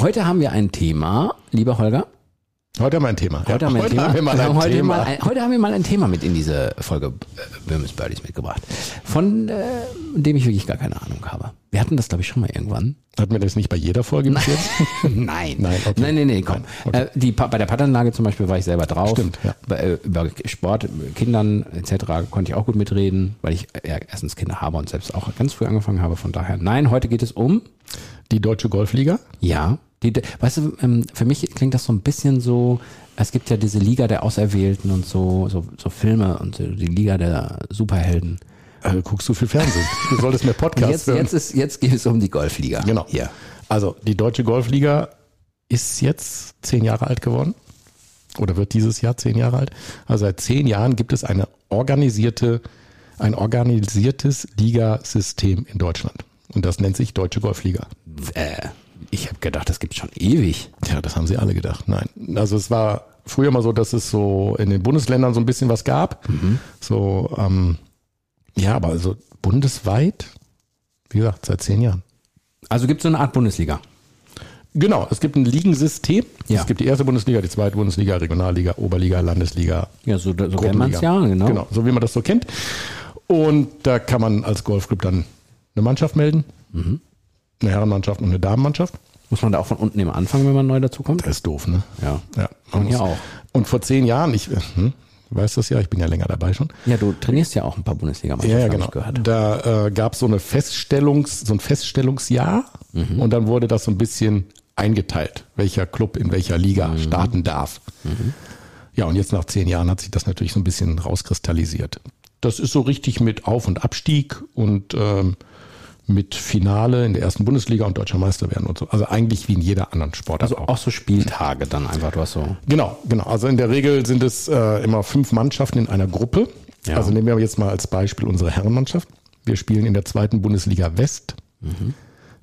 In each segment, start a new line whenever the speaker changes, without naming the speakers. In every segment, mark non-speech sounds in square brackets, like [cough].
Heute haben wir ein Thema, lieber Holger.
Heute haben wir ein Thema.
Heute,
Ja,
haben, wir ein Thema.
Haben wir mal ein
heute,
Thema.
Mal ein, heute haben wir mal ein Thema mit in diese Folge äh, Böhmes Birdies mitgebracht, von äh, dem ich wirklich gar keine Ahnung habe. Wir hatten das, glaube ich, schon mal irgendwann.
Hatten wir das nicht bei jeder Folge bis jetzt? [laughs]
Nein.
Nein, okay.
Nein, nein, nee, komm.
Okay.
Äh, die, bei der Pattanlage zum Beispiel war ich selber drauf.
Stimmt, ja.
Bei, äh, über Sport, Kindern etc. konnte ich auch gut mitreden, weil ich äh, ja, erstens Kinder habe und selbst auch ganz früh angefangen habe. Von daher, nein, heute geht es um,
Die Deutsche Golfliga.
ja, die, weißt du, ähm, für mich klingt das so ein bisschen so, es gibt ja diese Liga der Auserwählten und so, so, so Filme und so, die Liga der Superhelden.
Äh, guckst du viel Fernsehen? Du solltest mehr [laughs] Podcasts
Jetzt,
hören.
jetzt, ist, jetzt geht es um die Golfliga.
Genau.
Hier.
Also die Deutsche Golfliga ist jetzt zehn Jahre alt geworden oder wird dieses Jahr zehn Jahre alt. Also seit zehn Jahren gibt es eine organisierte, ein organisiertes Ligasystem in Deutschland. Und das nennt sich Deutsche Golfliga.
Äh, ich habe gedacht, das gibt's schon ewig.
Ja, das haben sie alle gedacht. Nein. Also es war früher mal so, dass es so in den Bundesländern so ein bisschen was gab. So, ähm, ja, aber also bundesweit, wie gesagt, seit zehn Jahren.
Also gibt es so eine Art Bundesliga.
Genau, es gibt ein Ligensystem.
Ja.
Es gibt die erste Bundesliga, die zweite Bundesliga, Regionalliga, Oberliga, Landesliga.
Ja, so, so kennt man es ja, genau.
Genau, so wie man das so kennt. Und da kann man als Golfclub dann eine Mannschaft melden.
Mhm.
Eine Herrenmannschaft und eine Damenmannschaft.
Muss man da auch von unten immer anfangen, wenn man neu dazukommt?
Das ist doof, ne?
Ja.
Ja,
Und
man
hier
muss-
auch.
Und vor zehn Jahren, ich, hm, du weißt das ja, ich bin ja länger dabei schon.
Ja, du trainierst ja auch ein paar Bundesligamannschaften,
Ja, ja genau.
ich gehört.
Da äh, gab es so eine Feststellungs, so ein Feststellungsjahr
Mhm.
und dann wurde das so ein bisschen eingeteilt, welcher Club in welcher Liga
Mhm.
starten darf. Ja, und jetzt nach zehn Jahren hat sich das natürlich so ein bisschen rauskristallisiert. Das ist so richtig mit Auf- und Abstieg und ähm, mit Finale in der ersten Bundesliga und deutscher Meister werden und so. Also eigentlich wie in jeder anderen Sportart
Also auch so Spieltage dann einfach, du hast so.
Genau, genau. Also in der Regel sind es äh, immer fünf Mannschaften in einer Gruppe.
Ja.
Also nehmen wir jetzt mal als Beispiel unsere Herrenmannschaft. Wir spielen in der zweiten Bundesliga West.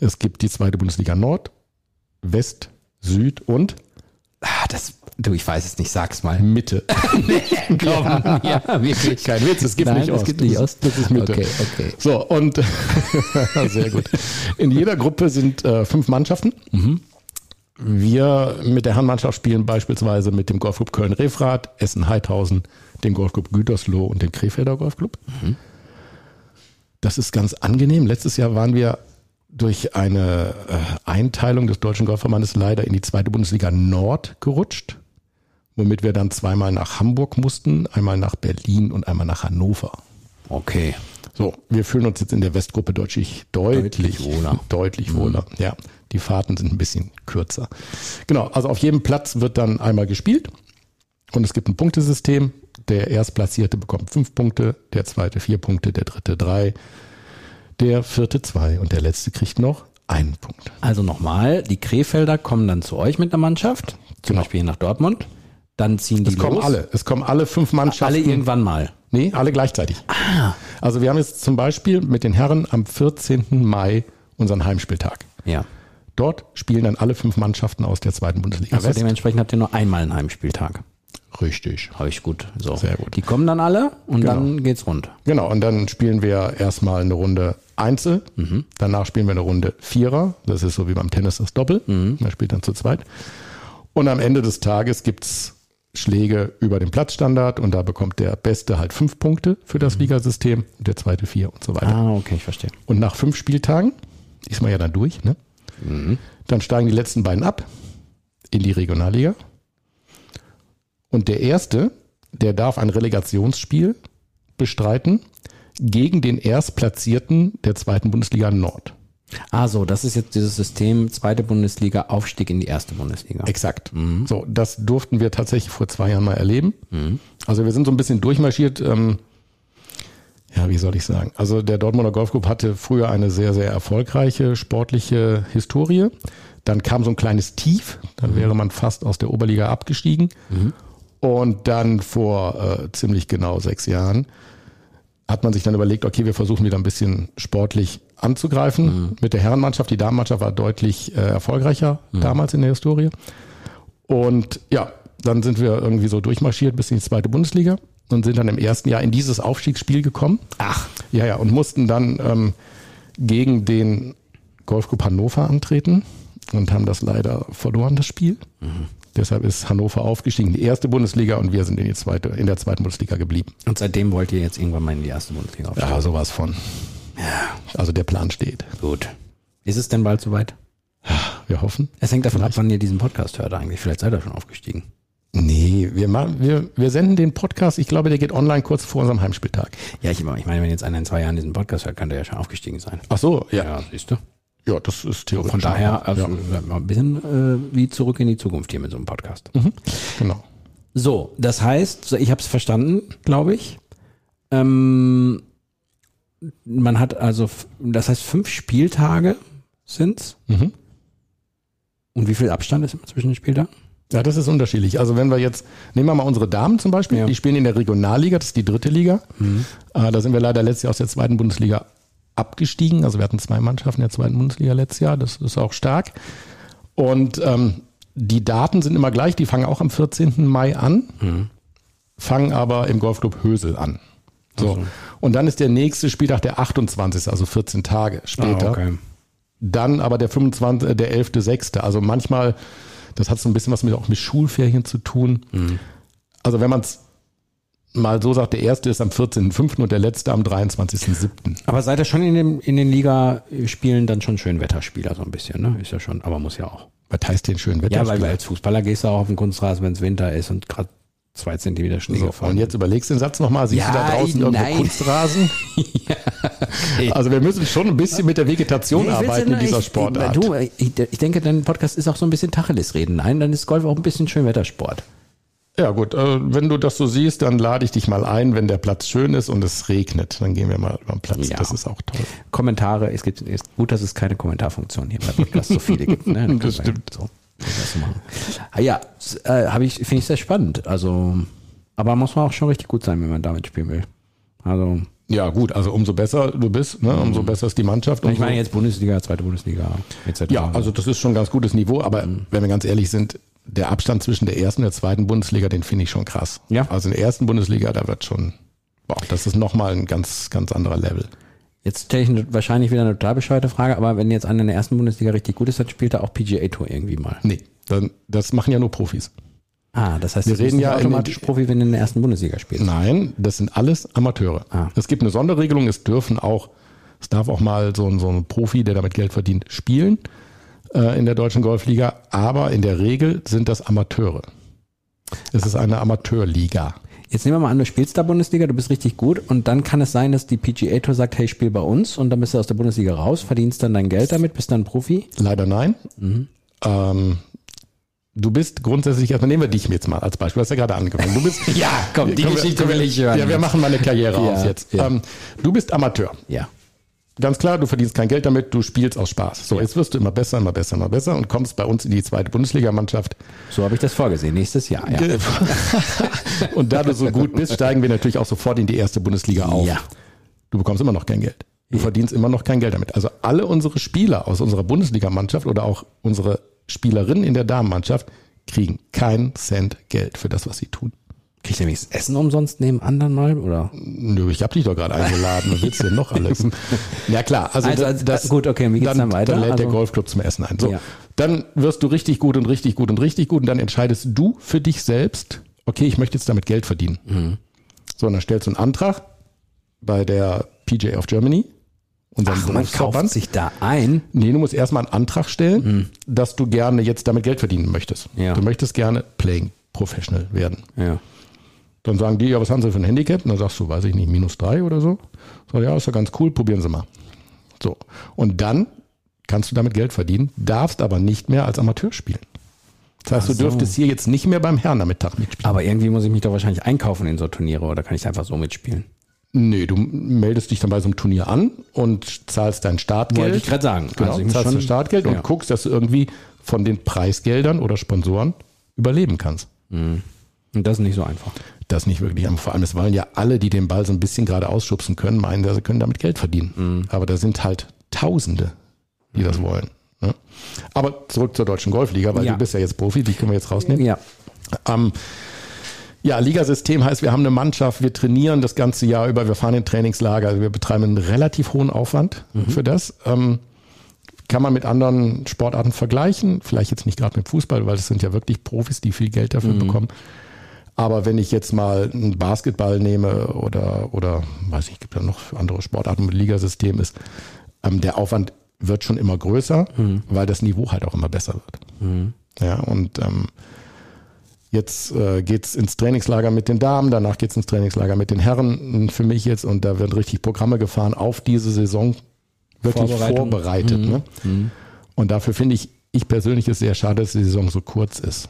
Es gibt die zweite Bundesliga Nord, West, Süd und
Ah, das, du, ich weiß es nicht, sag's mal.
Mitte. [laughs]
Komm, ja, [laughs] wirklich.
Kein Witz, es gibt
Nein,
nicht
es
Ost.
gibt nicht
Das
Ost.
Das ist Mitte.
Okay, okay.
So, und [laughs] sehr gut. In jeder Gruppe sind äh, fünf Mannschaften. Wir mit der Herrenmannschaft spielen beispielsweise mit dem Golfclub Köln-Refrath, Essen-Heidhausen, dem Golfclub Gütersloh und dem Krefelder Golfclub. Das ist ganz angenehm. Letztes Jahr waren wir durch eine äh, Einteilung des Deutschen Golfverbandes leider in die zweite Bundesliga Nord gerutscht, womit wir dann zweimal nach Hamburg mussten, einmal nach Berlin und einmal nach Hannover.
Okay.
So, wir fühlen uns jetzt in der Westgruppe deutlich, deutlich,
Deutlich wohler.
Deutlich wohler, ja. Die Fahrten sind ein bisschen kürzer. Genau, also auf jedem Platz wird dann einmal gespielt und es gibt ein Punktesystem. Der Erstplatzierte bekommt fünf Punkte, der zweite vier Punkte, der dritte drei, der vierte zwei und der letzte kriegt noch einen Punkt.
Also nochmal, die Krefelder kommen dann zu euch mit einer Mannschaft, zum
Genau.
Beispiel hier nach Dortmund. Dann ziehen die
Es kommen
los.
alle, es kommen alle fünf Mannschaften.
Alle irgendwann mal.
Nee, alle gleichzeitig. Also wir haben jetzt zum Beispiel mit den Herren am 14. Mai unseren Heimspieltag.
Ja.
Dort spielen dann alle fünf Mannschaften aus der zweiten Bundesliga
Also
West.
dementsprechend habt ihr nur einmal einen Heimspieltag.
Richtig.
Habe ich gut. So.
Sehr gut.
Die kommen dann alle und
Genau.
dann geht's rund.
Genau, und dann spielen wir erstmal eine Runde Einzel. Danach spielen wir eine Runde Vierer. Das ist so wie beim Tennis das Doppel. Man spielt dann zu zweit. Und am Ende des Tages gibt's Schläge über den Platzstandard und da bekommt der Beste halt fünf Punkte für das Ligasystem, der zweite vier und so weiter.
Ah, okay, ich verstehe.
Und nach fünf Spieltagen ist man ja dann durch, ne? Dann steigen die letzten beiden ab in die Regionalliga. Und der erste, der darf ein Relegationsspiel bestreiten gegen den Erstplatzierten der zweiten Bundesliga Nord.
Ah, so, das ist jetzt dieses System, zweite Bundesliga, Aufstieg in die erste Bundesliga.
Exakt. So, das durften wir tatsächlich vor zwei Jahren mal erleben. Also wir sind so ein bisschen durchmarschiert. Ähm, ja, wie soll ich sagen? Also der Dortmunder Golfclub hatte früher eine sehr, sehr erfolgreiche sportliche Historie. Dann kam so ein kleines Tief, dann mhm. wäre man fast aus der Oberliga abgestiegen. Und dann vor äh, ziemlich genau sechs Jahren hat man sich dann überlegt, okay, wir versuchen wieder ein bisschen sportlich anzugreifen mhm. mit der Herrenmannschaft. Die Damenmannschaft war deutlich äh, erfolgreicher mhm. damals in der Historie. Und ja, dann sind wir irgendwie so durchmarschiert bis in die zweite Bundesliga und sind dann im ersten Jahr in dieses Aufstiegsspiel gekommen.
Ach.
Ja, ja, und mussten dann ähm, gegen den Golfclub Hannover antreten und haben das leider verloren, das Spiel. Mhm. Deshalb ist Hannover aufgestiegen die erste Bundesliga und wir sind in, die zweite, in der zweiten Bundesliga geblieben.
Und seitdem wollt ihr jetzt irgendwann mal in die erste Bundesliga
aufsteigen? Ja, sowas von. Ja. Also der Plan steht.
Gut. Ist es denn bald soweit?
Wir hoffen.
Es hängt davon Vielleicht. ab, wann ihr diesen Podcast hört eigentlich. Vielleicht seid ihr schon aufgestiegen.
Nee, wir, machen, wir, wir senden den Podcast, ich glaube, der geht online kurz vor unserem Heimspieltag.
Ja, ich, ich meine, wenn jetzt einer in zwei Jahren diesen Podcast hört, kann der ja schon aufgestiegen sein.
Ach so, ja.
Ja, siehst du.
Ja, das ist theoretisch.
Von daher, also ja. ein bisschen äh, wie zurück in die Zukunft hier mit so einem Podcast.
Mhm, genau.
So, das heißt, ich habe es verstanden, glaube ich. Ähm, man hat also, das heißt, fünf Spieltage sind's. Mhm. Und wie viel Abstand ist zwischen den Spieltagen?
Ja, das ist unterschiedlich. Also wenn wir jetzt, nehmen wir mal unsere Damen zum Beispiel, ja. die spielen in der Regionalliga, das ist die dritte Liga. Mhm. Äh, da sind wir leider letztes Jahr aus der zweiten Bundesliga abgestiegen. Also wir hatten zwei Mannschaften in der zweiten Bundesliga letztes Jahr, das ist auch stark. Und ähm, die Daten sind immer gleich, die fangen auch am 14. Mai an, mhm. fangen aber im Golfclub Hösel an. So. Also. Und dann ist der nächste Spieltag der 28., also 14 Tage später. Ah, okay. Dann aber der 25., äh, der 11.6. Also manchmal, das hat so ein bisschen was mit, auch mit Schulferien zu tun. Mhm. Also wenn man es mal so sagt, der erste ist am 14.05. und der letzte am 23.07.
Aber seid ihr schon in, dem, in den Ligaspielen dann schon Schönwetterspieler so ein bisschen, ne? Ist ja schon, aber muss ja auch.
Was heißt denn Schönwetterspieler?
Ja, weil, weil als Fußballer gehst du auch auf den Kunstrasen, wenn es Winter ist und gerade zwei Zentimeter Schnee so,
gefallen. Und jetzt überlegst du den Satz nochmal, siehst ja, du da draußen nein. irgendwo Kunstrasen? [laughs] ja. Also wir müssen schon ein bisschen mit der Vegetation nee, arbeiten in dieser Sportart.
Du, ich, ich denke, dein Podcast ist auch so ein bisschen Tacheles reden. Nein, dann ist Golf auch ein bisschen Schönwettersport.
Ja gut, äh, wenn du das so siehst, dann lade ich dich mal ein, wenn der Platz schön ist und es regnet. Dann gehen wir mal über den Platz. Ja. Das ist auch toll.
Kommentare, es gibt es ist gut, dass es keine Kommentarfunktion hier bei Podcast so viele gibt.
Ne? [laughs] Das stimmt. So,
das machen. Ah, ja, äh, habe ich finde ich sehr spannend. Also, aber muss man auch schon richtig gut sein, wenn man damit spielen will. Also
ja, gut, also umso besser du bist, ne, umso mhm. besser ist die Mannschaft.
Ich meine jetzt Bundesliga, zweite Bundesliga,
etc. Ja, also das ist schon ein ganz gutes Niveau, aber mhm. wenn wir ganz ehrlich sind, der Abstand zwischen der ersten und der zweiten Bundesliga, den finde ich schon krass. Ja. Also in der ersten Bundesliga, da wird schon, boah, das ist nochmal ein ganz, ganz anderer Level.
Jetzt stelle ich wahrscheinlich wieder eine total bescheuerte Frage, aber wenn jetzt einer in der ersten Bundesliga richtig gut ist, dann spielt er auch PGA Tour irgendwie mal.
Nee, dann, das machen ja nur Profis.
Ah, das heißt,
wir reden ja
automatisch Profi, wenn du in der ersten Bundesliga spielst.
Nein, das sind alles Amateure. Ah. Es gibt eine Sonderregelung, es dürfen auch, es darf auch mal so ein, so ein Profi, der damit Geld verdient, spielen äh, in der deutschen Golfliga, aber in der Regel sind das Amateure. Es ist eine Amateurliga.
Jetzt nehmen wir mal an, du spielst da Bundesliga, du bist richtig gut und dann kann es sein, dass die PGA Tour sagt, hey, spiel bei uns und dann bist du aus der Bundesliga raus, verdienst dann dein Geld damit, bist dann Profi?
Leider nein. Mhm. Ähm, du bist grundsätzlich, erstmal nehmen wir dich jetzt mal als Beispiel, du hast ja gerade angefangen. Du bist, [laughs]
ja, komm, die Geschichte will ich hören.
Ja, wir machen mal eine Karriere ja, aus jetzt. Ja. Ähm, du bist Amateur.
Ja
ganz klar, du verdienst kein Geld damit, du spielst aus Spaß. So, jetzt wirst du immer besser, immer besser, immer besser und kommst bei uns in die zweite Bundesligamannschaft.
So habe ich das vorgesehen, nächstes Jahr, ja. [laughs]
und da du so gut bist, steigen wir natürlich auch sofort in die erste Bundesliga auf. Ja. Du bekommst immer noch kein Geld. Du verdienst immer noch kein Geld damit. Also alle unsere Spieler aus unserer Bundesligamannschaft oder auch unsere Spielerinnen in der Damenmannschaft kriegen keinen Cent Geld für das, was sie tun.
Kriegt ihr das Essen umsonst neben anderen mal? Oder?
Nö, ich habe dich doch gerade eingeladen. Was willst du denn noch alles? [laughs] ja klar, also,
also, also das, gut, okay, wie geht's dann, dann weiter?
Dann lädt also, der Golfclub zum Essen ein. So, ja. dann wirst du richtig gut und richtig gut und richtig gut und dann entscheidest du für dich selbst, okay, ich möchte jetzt damit Geld verdienen. Mhm. So, und dann stellst du einen Antrag bei der PJ of Germany.
Ach, man kauft sich da ein?
Nee, du musst erstmal einen Antrag stellen, mhm. dass du gerne jetzt damit Geld verdienen möchtest. Ja. Du möchtest gerne Playing Professional werden.
Ja.
Dann sagen die, ja, was haben sie für ein Handicap? Und dann sagst du, weiß ich nicht, minus drei oder so. So, ja, ist ja ganz cool, probieren Sie mal. So. Und dann kannst du damit Geld verdienen, darfst aber nicht mehr als Amateur spielen. Das heißt, so. du dürftest hier jetzt nicht mehr beim Herrn Herrnachmittag mitspielen.
Aber irgendwie muss ich mich doch wahrscheinlich einkaufen in so Turniere oder kann ich einfach so mitspielen?
Nee, du meldest dich dann bei so einem Turnier an und zahlst dein Startgeld.
Wollte ich gerade sagen.
Genau,
Also
zahlst dein Startgeld
Ja.
und guckst, dass du irgendwie von den Preisgeldern oder Sponsoren überleben kannst.
Und das ist nicht so einfach.
Das nicht wirklich einfach. Vor allem, es wollen ja alle, die den Ball so ein bisschen gerade ausschubsen können, meinen, sie können damit Geld verdienen.
Mhm.
Aber da sind halt Tausende, die das wollen. Ne? Aber zurück zur deutschen Golfliga, weil
Ja.
du bist ja jetzt Profi, die können wir jetzt rausnehmen.
Ja.
Ähm, ja, Ligasystem heißt, wir haben eine Mannschaft, wir trainieren das ganze Jahr über, wir fahren in Trainingslager, also wir betreiben einen relativ hohen Aufwand für das. Ähm, kann man mit anderen Sportarten vergleichen, vielleicht jetzt nicht gerade mit Fußball, weil das sind ja wirklich Profis, die viel Geld dafür bekommen. Aber wenn ich jetzt mal einen Basketball nehme oder, oder weiß ich, gibt ja noch andere Sportarten mit Ligasystem ist, ähm, der Aufwand wird schon immer größer, weil das Niveau halt auch immer besser wird. Ja, und ähm, Jetzt äh, geht's ins Trainingslager mit den Damen, danach geht's ins Trainingslager mit den Herren für mich jetzt und da werden richtig Programme gefahren auf diese Saison wirklich vorbereitet. Ne? Und dafür finde ich, ich persönlich es sehr schade, dass die Saison so kurz ist.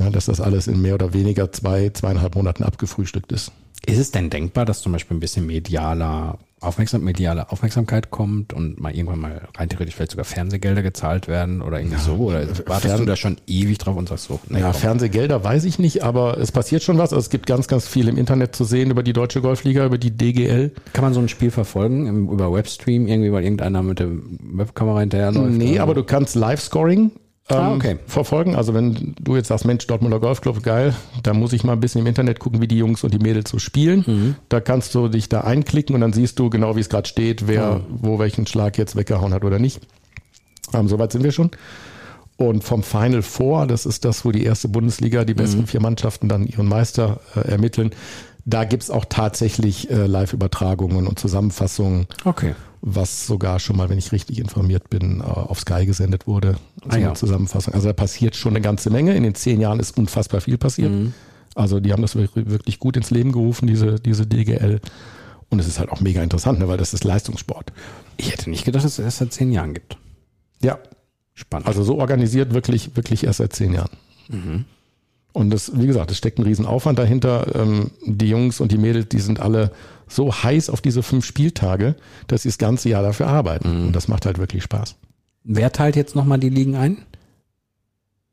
Ja, dass das alles in mehr oder weniger zwei, zweieinhalb Monaten abgefrühstückt ist.
Ist es denn denkbar, dass zum Beispiel ein bisschen medialer Aufmerksam, mediale Aufmerksamkeit kommt und mal irgendwann mal rein theoretisch vielleicht sogar Fernsehgelder gezahlt werden oder irgendwie so? Oder wartest
Fern-
du da schon ewig drauf und sagst so, nee,
Ja,
komm.
Fernsehgelder weiß ich nicht, aber es passiert schon was. Also es gibt ganz, ganz viel im Internet zu sehen über die Deutsche Golfliga, über die DGL.
kann man so ein Spiel verfolgen im, über Webstream irgendwie, weil irgendeiner mit der Webkamera hinterherläuft?
Nee,
oder?
aber du kannst Live-Scoring ähm,
Ah, okay.
verfolgen. Also wenn du jetzt sagst, Mensch, Dortmunder Golfclub, geil, da muss ich mal ein bisschen im Internet gucken, wie die Jungs und die Mädels so spielen.
Mhm.
Da kannst du dich da einklicken und dann siehst du genau, wie es gerade steht, wer
Ah.
wo welchen Schlag jetzt weggehauen hat oder nicht. Ähm, Soweit sind wir schon. Und vom Final Four, das ist das, wo die erste Bundesliga, die
Mhm.
besten vier Mannschaften dann ihren Meister äh, ermitteln. Da gibt's auch tatsächlich äh, Live-Übertragungen und Zusammenfassungen
Okay.
Was sogar schon mal, wenn ich richtig informiert bin, äh, auf Sky gesendet wurde.
Ah, ja.
Zusammenfassung. Also da passiert schon eine ganze Menge. In den zehn Jahren ist unfassbar viel passiert.
Mhm.
Also die haben das wirklich gut ins Leben gerufen, diese, diese DGL. Und es ist halt auch mega interessant, ne, weil das ist Leistungssport.
Ich hätte nicht gedacht, dass es erst seit zehn Jahren gibt.
Ja,
Spannend.
also so organisiert wirklich, wirklich erst seit zehn Jahren. Und das, wie gesagt, es steckt ein Riesenaufwand dahinter. Ähm, die Jungs und die Mädels, die sind alle so heiß auf diese fünf Spieltage, dass sie das ganze Jahr dafür arbeiten. Und das macht halt wirklich Spaß.
wer teilt jetzt nochmal die Ligen ein?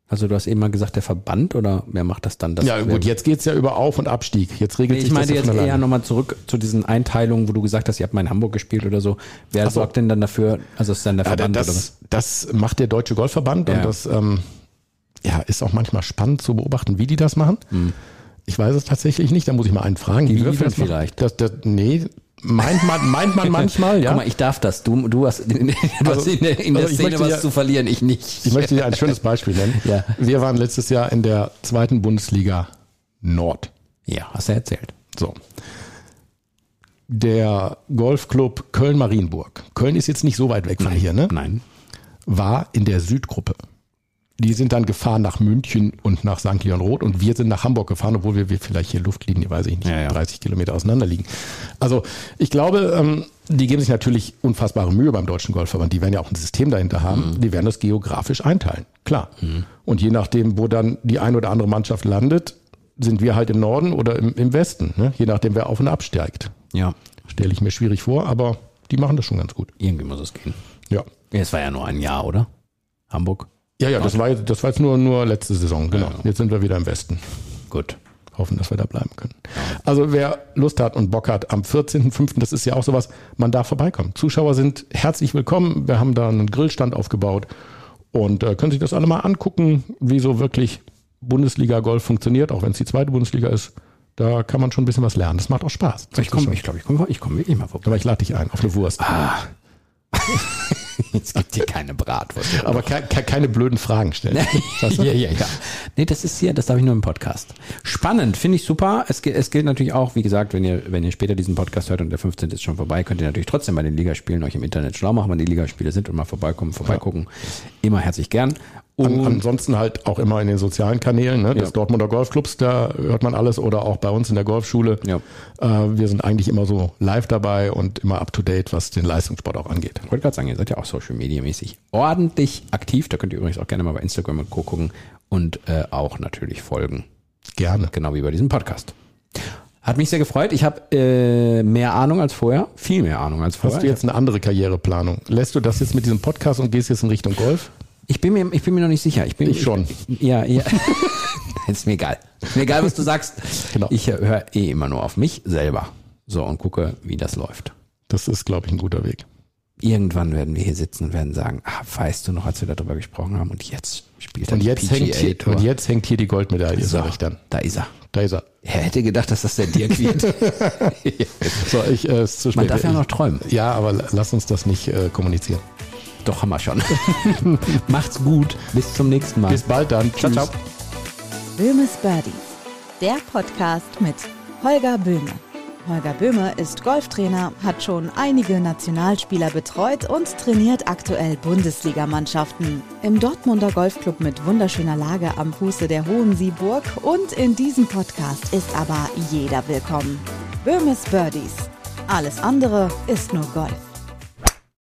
Also du hast eben mal gesagt, der Verband oder wer macht das dann? Das
ja, gut, jetzt geht's ja über Auf- und Abstieg. Jetzt regelt
Nee,
sich
ich meine
das ja
jetzt eher nochmal zurück zu diesen Einteilungen, wo du gesagt hast, ihr habt mal in Hamburg gespielt oder so. Wer
so.
sorgt denn dann dafür, also ist dann der
Ja,
Verband oder was?
das, das macht der Deutsche Golfverband
Ja.
und das ähm, ja, ist auch manchmal spannend zu beobachten, wie die das machen. Ich weiß es tatsächlich nicht, da muss ich mal einen fragen.
Hm. Die würfeln vielleicht.
Das, das, nee, meint man, meint man [laughs] manchmal, ja.
Guck mal, ich darf das. Du, du hast, du
Also-
hast in der, in der
also
Szene was
ja-
zu verlieren, ich nicht.
Ich möchte dir ein [laughs] schönes Beispiel nennen.
Ja.
Wir waren letztes Jahr in der zweiten Bundesliga Nord.
ja, hast du erzählt.
So. Der Golfclub Köln-Marienburg. Köln ist jetzt nicht so weit weg von hier, ne?
Nein.
war in der Südgruppe. Die sind dann gefahren nach München und nach St. Leon Roth und wir sind nach Hamburg gefahren, obwohl wir, wir vielleicht hier Luftlinie, weiß ich nicht,
Ja, ja.
30 Kilometer auseinander liegen. Also ich glaube, ähm, die geben sich natürlich unfassbare Mühe beim Deutschen Golfverband. Die werden ja auch ein System dahinter haben.
Mhm.
Die werden das geografisch einteilen, klar. Und je nachdem, wo dann die eine oder andere Mannschaft landet, sind wir halt im Norden oder im, im Westen. Ne? Je nachdem, wer auf und absteigt.
Ja,
Stelle ich mir schwierig vor, aber die machen das schon ganz gut.
irgendwie muss es gehen.
Ja.
Es war ja nur ein Jahr, oder? Hamburg?
Ja, ja, das war jetzt, das war jetzt nur, nur letzte Saison, genau. Jetzt sind wir wieder im Westen.
Gut.
Hoffen, dass wir da bleiben können. Also wer Lust hat und Bock hat, am 14.05., das ist ja auch sowas, man darf vorbeikommen. Zuschauer sind herzlich willkommen. Wir haben da einen Grillstand aufgebaut und äh, können sich das alle mal angucken, wie so wirklich Bundesliga-Golf funktioniert, auch wenn es die zweite Bundesliga ist. Da kann man schon ein bisschen was lernen. Das macht auch Spaß.
Ich komme, ich glaube, ich komme ich komm wirklich mal vorbei.
Aber ich lade dich ein auf eine Wurst. [laughs]
Es gibt hier keine Bratwurst.
Aber ke ke keine blöden Fragen stellen. [laughs]
ja, ja, ja. Nee, das ist hier, das darf ich nur im Podcast. Spannend, finde ich super. Es, gilt- es gilt natürlich auch, wie gesagt, wenn ihr, wenn ihr später diesen Podcast hört und der 15. ist schon vorbei, könnt ihr natürlich trotzdem bei den Ligaspielen euch im Internet schlau machen, wann die Ligaspiele sind und mal vorbeikommen, vorbeigucken. Immer herzlich gern.
An,
Und
ansonsten halt auch immer in den sozialen Kanälen ne, des
Ja.
Dortmunder Golfclubs, da hört man alles oder auch bei uns in der Golfschule.
Ja.
Äh, wir sind eigentlich immer so live dabei und immer up to date, was den Leistungssport auch angeht.
ich wollte gerade sagen, ihr seid ja auch Social Media mäßig ordentlich aktiv. Da könnt ihr übrigens auch gerne mal bei Instagram und Co. gucken und äh, auch natürlich folgen.
Gerne.
Genau wie bei diesem Podcast. Hat mich sehr gefreut. Ich habe äh, mehr Ahnung als vorher. Viel mehr Ahnung als vorher.
Hast du jetzt eine andere Karriereplanung? Lässt du das jetzt mit diesem Podcast und gehst jetzt in Richtung Golf?
Ich bin mir, ich bin mir noch nicht sicher. Ich, bin,
Ich schon.
ja, ja. [laughs] ist mir egal. Ist mir egal, was du sagst.
Genau.
Ich höre eh immer nur auf mich selber. So, und gucke, wie das läuft.
Das ist, glaube ich, ein guter Weg.
Irgendwann werden wir hier sitzen und werden sagen, ah, weißt du noch, als wir darüber gesprochen haben, und jetzt spielt er
Und jetzt, hängt hier, und jetzt hängt hier die Goldmedaille,
so,
sag ich dann.
Da ist er.
Da ist er.
Er hätte gedacht, dass das der Dirk wird. [laughs]
So, ich, äh, ist zu spät.
Man darf ja
Ich-
noch träumen.
Ja, aber lass uns das nicht äh, kommunizieren.
Doch, haben wir schon. [laughs] Macht's gut. Bis zum nächsten Mal.
Bis bald dann.
Ciao, ciao.
Böhmes Birdies, der Podcast mit Holger Böhme. Holger Böhme ist Golftrainer, hat schon einige Nationalspieler betreut und trainiert aktuell Bundesligamannschaften. Im Dortmunder Golfclub mit wunderschöner Lage am Fuße der Hohen Sieburg und in diesem Podcast ist aber jeder willkommen. Böhmes Birdies. Alles andere ist nur Golf.